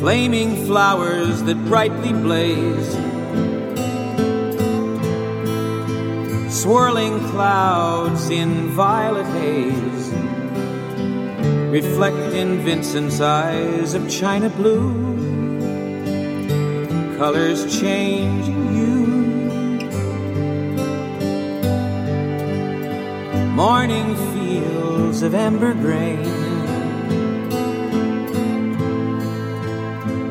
Flaming flowers that brightly blaze. Swirling clouds in violet haze reflect in Vincent's eyes of china blue colors changing you. Morning fields of amber grain,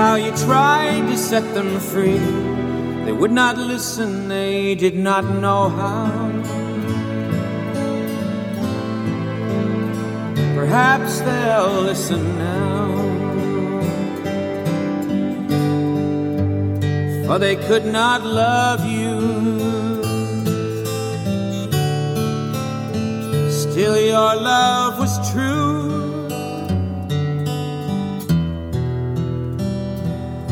How you tried to set them free. They would not listen, they did not know how. Perhaps they'll listen now. for they could not love you. Still, your love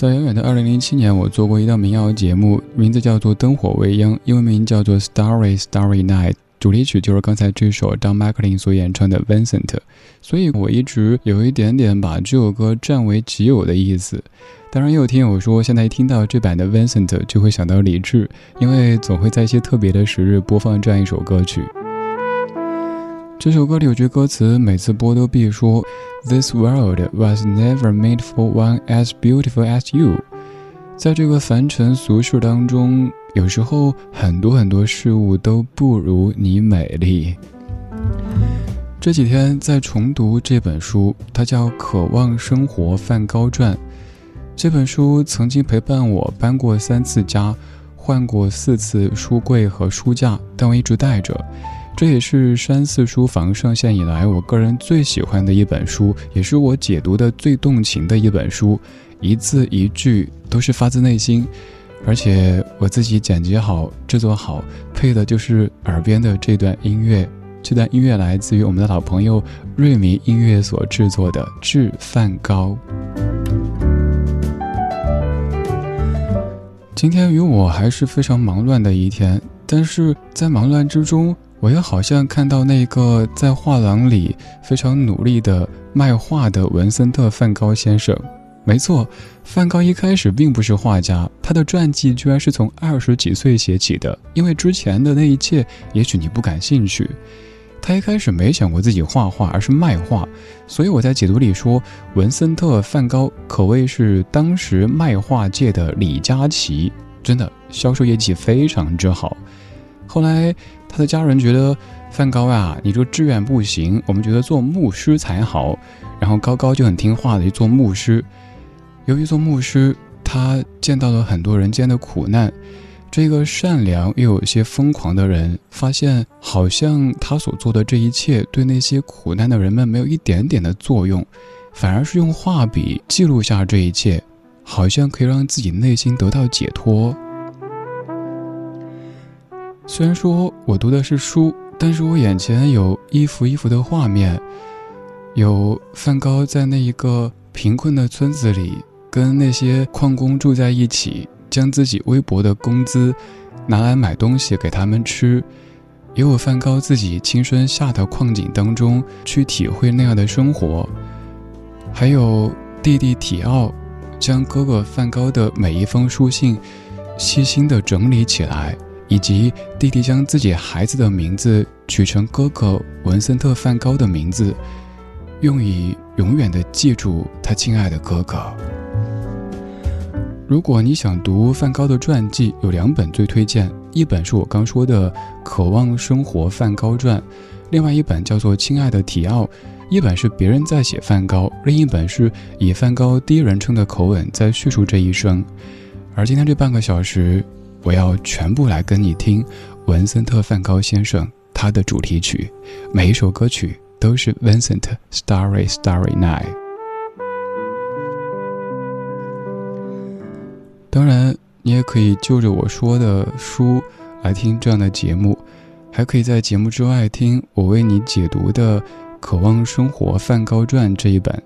在远远的二零零七年，我做过一档民谣节目，名字叫做《灯火未央》，英文名叫做《Starry Starry Night》，主题曲就是刚才这首 Don McLean 所演唱的《Vincent》，所以我一直有一点点把这首歌占为己有的意思。当然，也有听友说，现在一听到这版的《Vincent》就会想到李志，因为总会在一些特别的时日播放这样一首歌曲。这首歌里有句歌词，每次播都必说：“This world was never made for one as beautiful as you。”在这个凡尘俗世当中，有时候很多很多事物都不如你美丽。这几天在重读这本书，它叫《渴望生活梵高传》。这本书曾经陪伴我搬过三次家，换过四次书柜和书架，但我一直带着。这也是山寺书房上线以来我个人最喜欢的一本书，也是我解读的最动情的一本书，一字一句都是发自内心，而且我自己剪辑好、制作好，配的就是耳边的这段音乐。这段音乐来自于我们的老朋友瑞米音乐所制作的《致梵高》。今天与我还是非常忙乱的一天，但是在忙乱之中。我又好像看到那个在画廊里非常努力的卖画的文森特·梵高先生。没错，梵高一开始并不是画家，他的传记居然是从二十几岁写起的。因为之前的那一切，也许你不感兴趣。他一开始没想过自己画画，而是卖画。所以我在解读里说，文森特·梵高可谓是当时卖画界的李佳琦，真的销售业绩非常之好。后来。他的家人觉得梵高啊，你这个志愿不行，我们觉得做牧师才好。然后高高就很听话的去做牧师。由于做牧师，他见到了很多人间的苦难。这个善良又有些疯狂的人，发现好像他所做的这一切对那些苦难的人们没有一点点的作用，反而是用画笔记录下这一切，好像可以让自己内心得到解脱。虽然说我读的是书，但是我眼前有一幅一幅的画面，有梵高在那一个贫困的村子里，跟那些矿工住在一起，将自己微薄的工资拿来买东西给他们吃；也有梵高自己亲身下到矿井当中去体会那样的生活；还有弟弟提奥将哥哥梵高的每一封书信细心地整理起来。以及弟弟将自己孩子的名字取成哥哥文森特·梵高的名字，用以永远的记住他亲爱的哥哥。如果你想读梵高的传记，有两本最推荐，一本是我刚说的《渴望生活梵高传》，另外一本叫做《亲爱的提奥》。一本是别人在写梵高，另一本是以梵高第一人称的口吻在叙述这一生。而今天这半个小时。我要全部来跟你听文森特·梵高先生他的主题曲，每一首歌曲都是 Vincent Starry Starry Night。当然，你也可以就着我说的书来听这样的节目，还可以在节目之外听我为你解读的《渴望生活梵高传》这一本。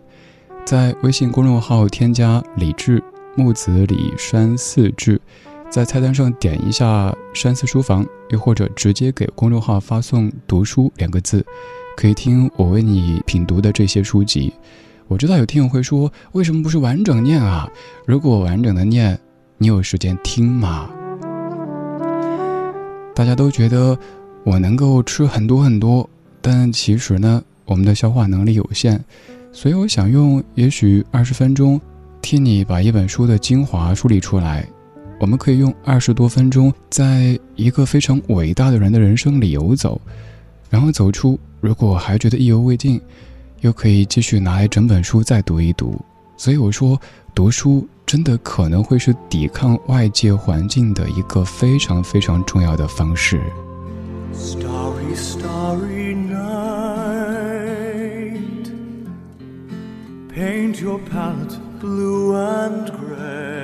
在微信公众号添加“李志木子李山四志”。在菜单上点一下“山寺书房”，又或者直接给公众号发送“读书”两个字，可以听我为你品读的这些书籍。我知道有听友会说，为什么不是完整念啊？如果完整的念，你有时间听吗？大家都觉得我能够吃很多很多，但其实呢，我们的消化能力有限，所以我想用也许二十分钟，替你把一本书的精华梳理出来。我们可以用二十多分钟，在一个非常伟大的人的人生里游走，然后走出。如果还觉得意犹未尽，又可以继续拿来整本书再读一读。所以我说，读书真的可能会是抵抗外界环境的一个非常非常重要的方式。Starry, starry night, paint your palette blue and gray.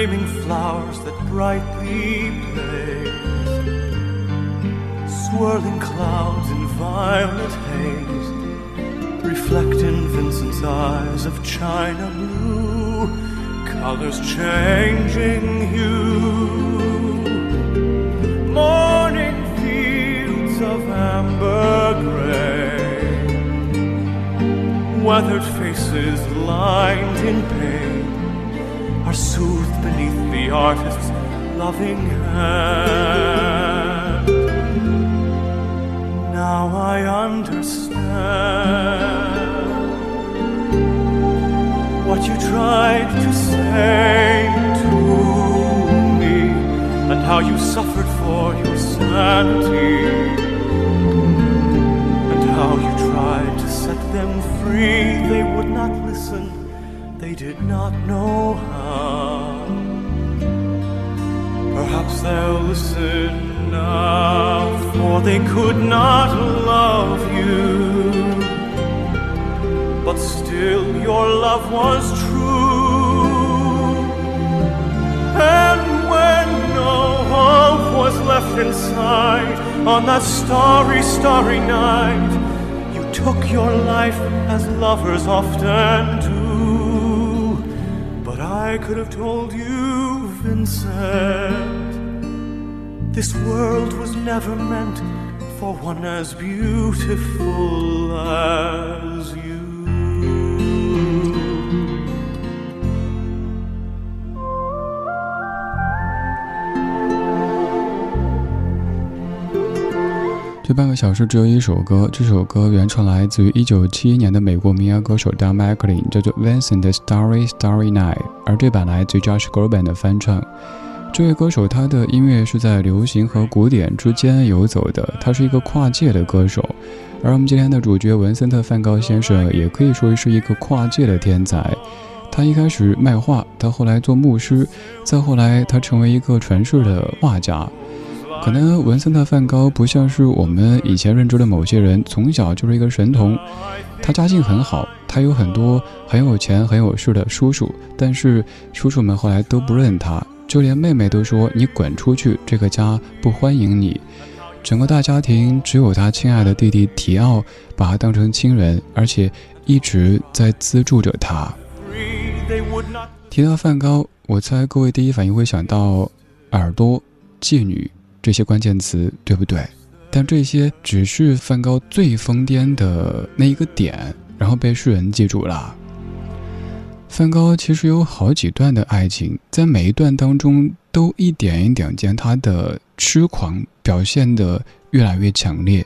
flaming flowers that brightly blaze, swirling clouds in violet haze reflect in Vincent's eyes of china blue colors changing hue. Morning fields of amber gray, weathered faces lined in pain the artist's loving hand. Now I understand what you tried to say to me and how you suffered for your sanity and how you tried to set them free. They would not listen, they did not know how. Perhaps they'll listen now, for they could not love you but still your love was true. And when no hope was left inside on that starry, starry night, you took your life as lovers often do. But I could have told you, Vincent, this world was never meant for one as beautiful as you. 这半个小时只有一首歌，这首歌原唱来自于1971年的美国民谣歌手 Don McLean，叫做 Vincent 的 Starry Starry Night，而这版来自 Josh Groban 的翻唱。这位歌手他的音乐是在流行和古典之间游走的，他是一个跨界的歌手。而我们今天的主角文森特·梵高先生也可以说是一个跨界的天才。他一开始卖画，他后来做牧师，再后来他成为一个传世的画家。可能文森特·梵高不像是我们以前认知的某些人，从小就是一个神童。他家境很好，他有很多很有钱、很有势的叔叔，但是叔叔们后来都不认他，就连妹妹都说：“你滚出去，这个家不欢迎你。”整个大家庭只有他亲爱的弟弟提奥把他当成亲人，而且一直在资助着他。提到梵高，我猜各位第一反应会想到耳朵、妓女。这些关键词对不对？但这些只是梵高最疯癫的那一个点，然后被世人记住了。梵高其实有好几段的爱情，在每一段当中都一点一点将他的痴狂表现得越来越强烈。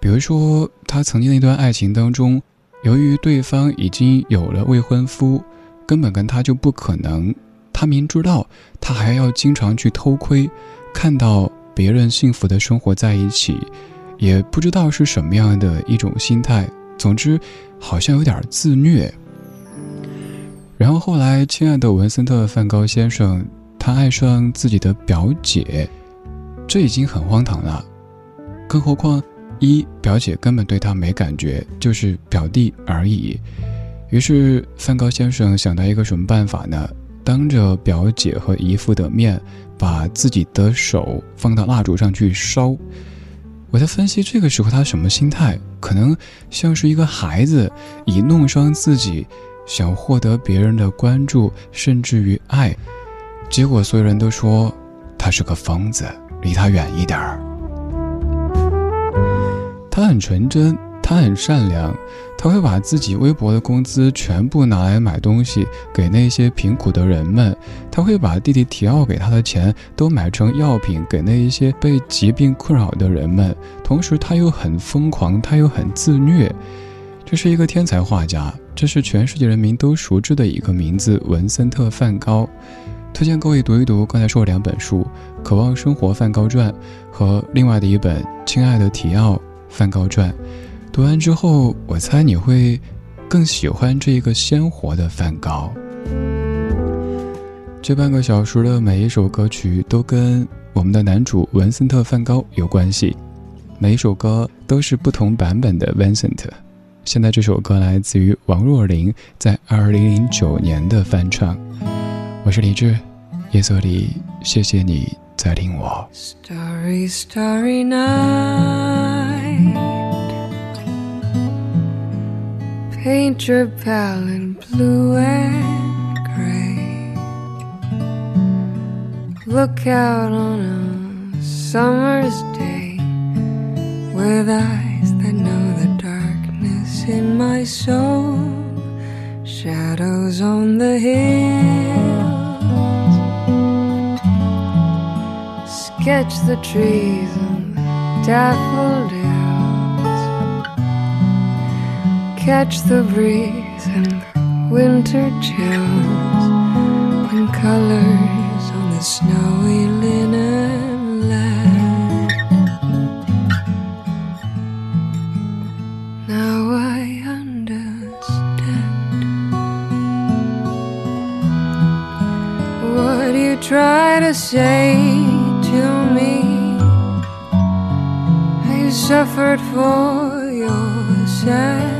比如说，他曾经那段爱情当中，由于对方已经有了未婚夫，根本跟他就不可能。他明知道，他还要经常去偷窥。看到别人幸福的生活在一起，也不知道是什么样的一种心态。总之，好像有点自虐。然后后来，亲爱的文森特·梵高先生，他爱上自己的表姐，这已经很荒唐了。更何况，一表姐根本对他没感觉，就是表弟而已。于是，梵高先生想到一个什么办法呢？当着表姐和姨父的面。把自己的手放到蜡烛上去烧，我在分析这个时候他什么心态？可能像是一个孩子以弄伤自己，想获得别人的关注，甚至于爱。结果所有人都说他是个疯子，离他远一点儿。他很纯真，他很善良，他会把自己微薄的工资全部拿来买东西给那些贫苦的人们，他会把弟弟提奥给他的钱都买成药品给那一些被疾病困扰的人们，同时他又很疯狂，他又很自虐。这是一个天才画家，这是全世界人民都熟知的一个名字——文森特·梵高。推荐各位读一读刚才说的两本书《渴望生活梵高传》和另外的一本《亲爱的提奥梵高传》。读完之后，我猜你会更喜欢这一个鲜活的梵高。这半个小时的每一首歌曲都跟我们的男主文森特·梵高有关系，每一首歌都是不同版本的 Vincent。现在这首歌来自于王若琳在二零零九年的翻唱。我是李志，夜色里，谢谢你在听我。Starry, starry night. Paint your palette blue and gray. Look out on a summer's day with eyes that know the darkness in my soul. Shadows on the hills. Sketch the trees and daffodils. Catch the breeze and the winter chills and colors on the snowy linen land. Now I understand what you try to say to me. I suffered for your sanity.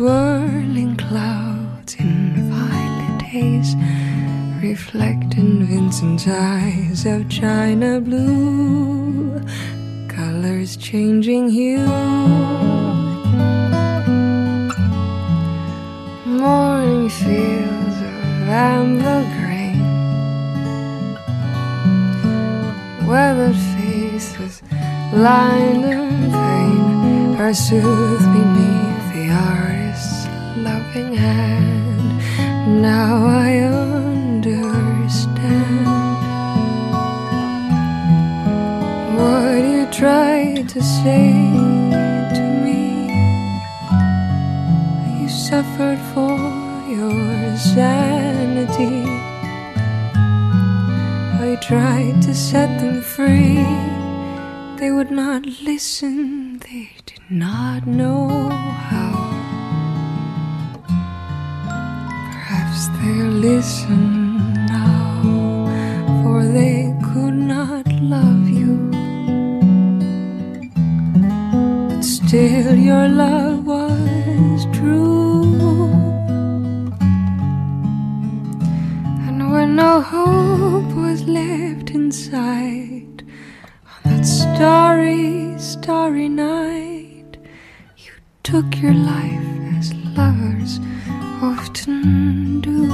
Swirling clouds in violet haze. Reflect in Vincent's eyes of china blue. Colors changing hue. morning fields of amber grain, weathered face with line and pain are soothed beneath Now I understand what you tried to say to me. You suffered for your sanity. I tried to set them free. They would not listen, they did not know They'll listen now, for they could not love you. But still, your love was true. And when no hope was left inside, on that starry, starry night, you took your life as lovers often do.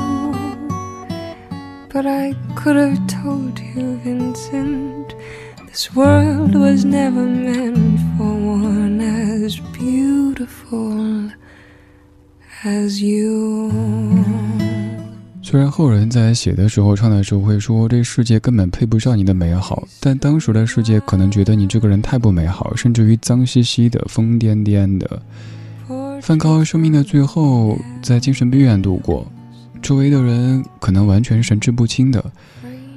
But I could have told you, Vincent, this world was never meant for one as beautiful as you. 虽然后人在写的时候、唱的时候会说这世界根本配不上你的美好，但当时的世界可能觉得你这个人太不美好，甚至于脏兮兮的、疯癫癫的。梵高生命的最后在精神病院度过，周围的人可能完全神志不清的，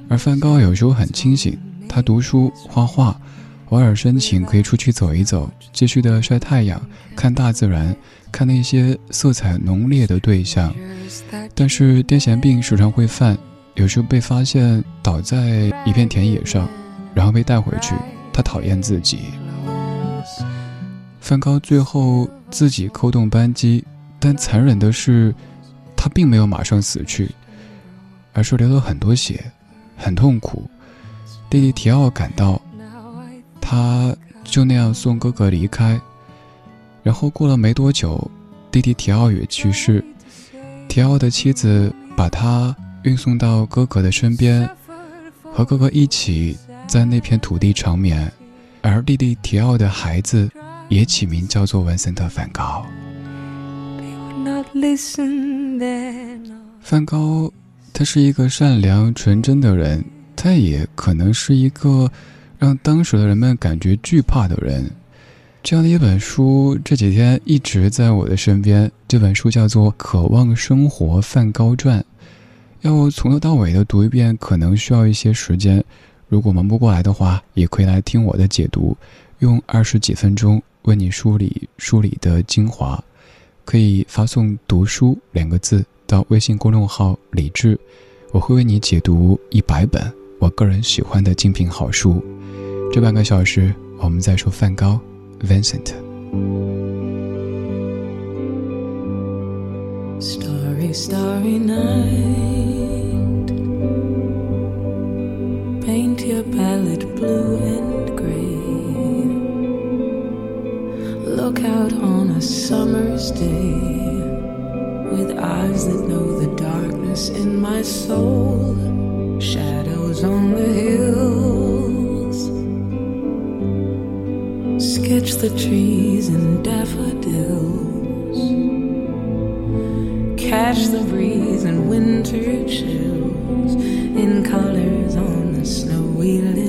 而梵高有时候很清醒，他读书、画画，偶尔申请可以出去走一走，继续的晒太阳、看大自然、看那些色彩浓烈的对象。但是癫痫病时常会犯，有时候被发现倒在一片田野上，然后被带回去。他讨厌自己。梵高最后自己扣动扳机，但残忍的是，他并没有马上死去，而是流了很多血，很痛苦。弟弟提奥赶到，他就那样送哥哥离开。然后过了没多久，弟弟提奥也去世。提奥的妻子把他运送到哥哥的身边，和哥哥一起。在那片土地长眠，而弟弟提奥的孩子也起名叫做文森特·梵高。梵高，他是一个善良纯真的人，他也可能是一个让当时的人们感觉惧怕的人。这样的一本书这几天一直在我的身边，这本书叫做《渴望生活：梵高传》，要从头到尾的读一遍，可能需要一些时间。如果忙不过来的话，也可以来听我的解读，用二十几分钟为你梳理梳理的精华。可以发送“读书”两个字到微信公众号“李志”，我会为你解读一百本我个人喜欢的精品好书。这半个小时，我们在说梵高，Vincent。Starry, starry night. paint your palette blue and Look out on a summer's day with eyes that know the darkness in my soul, shadows on the hills. Sketch the trees and daffodils. Catch the breeze and winter chills in colors on the snowy linen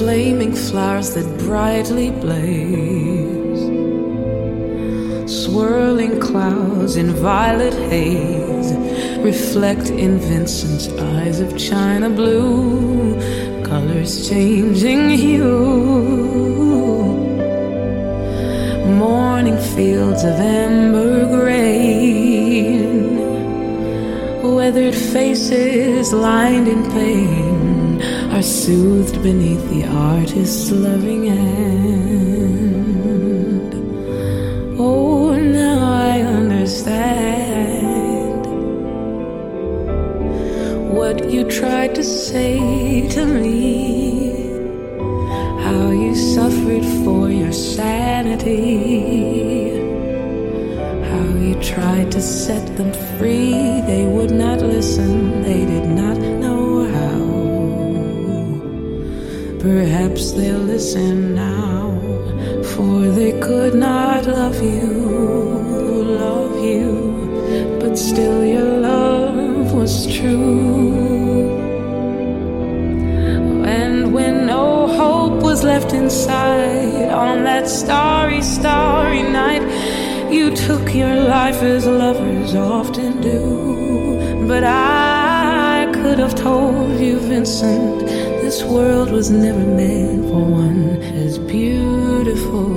Flaming flowers that brightly blaze. Swirling clouds in violet haze reflect in Vincent's eyes of china blue, colors changing hue morning fields of amber grain, weathered faces lined in pain are soothed beneath the artist's loving hand. Oh, now I understand what you tried to say to Perhaps they'll listen now, for they could not love you, love you, but still your love was true. And when no hope was left inside on that starry, starry night. You took your life as lovers often do. But I could have told you, Vincent, this world was never meant for one as beautiful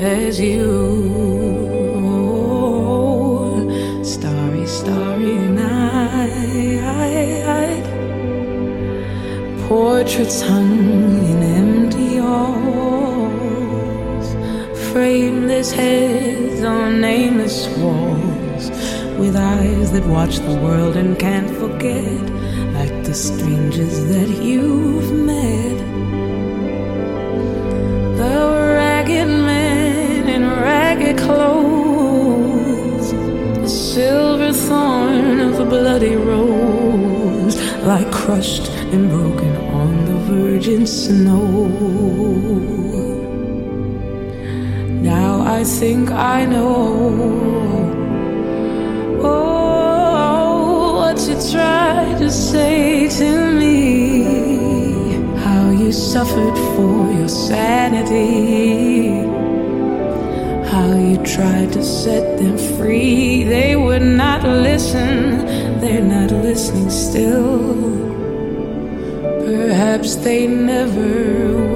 as you. Starry, starry night. Portraits hung in empty halls, frameless heads on nameless walls, with eyes that watch the world and can't forget, the strangers that you've met. The ragged men in ragged clothes, the silver thorn of a bloody rose, like crushed and broken on the virgin snow. Now I think I know. Oh, you tried to say to me. How you suffered for your sanity. How you tried to set them free. They would not listen, they're not listening still. Perhaps they never will.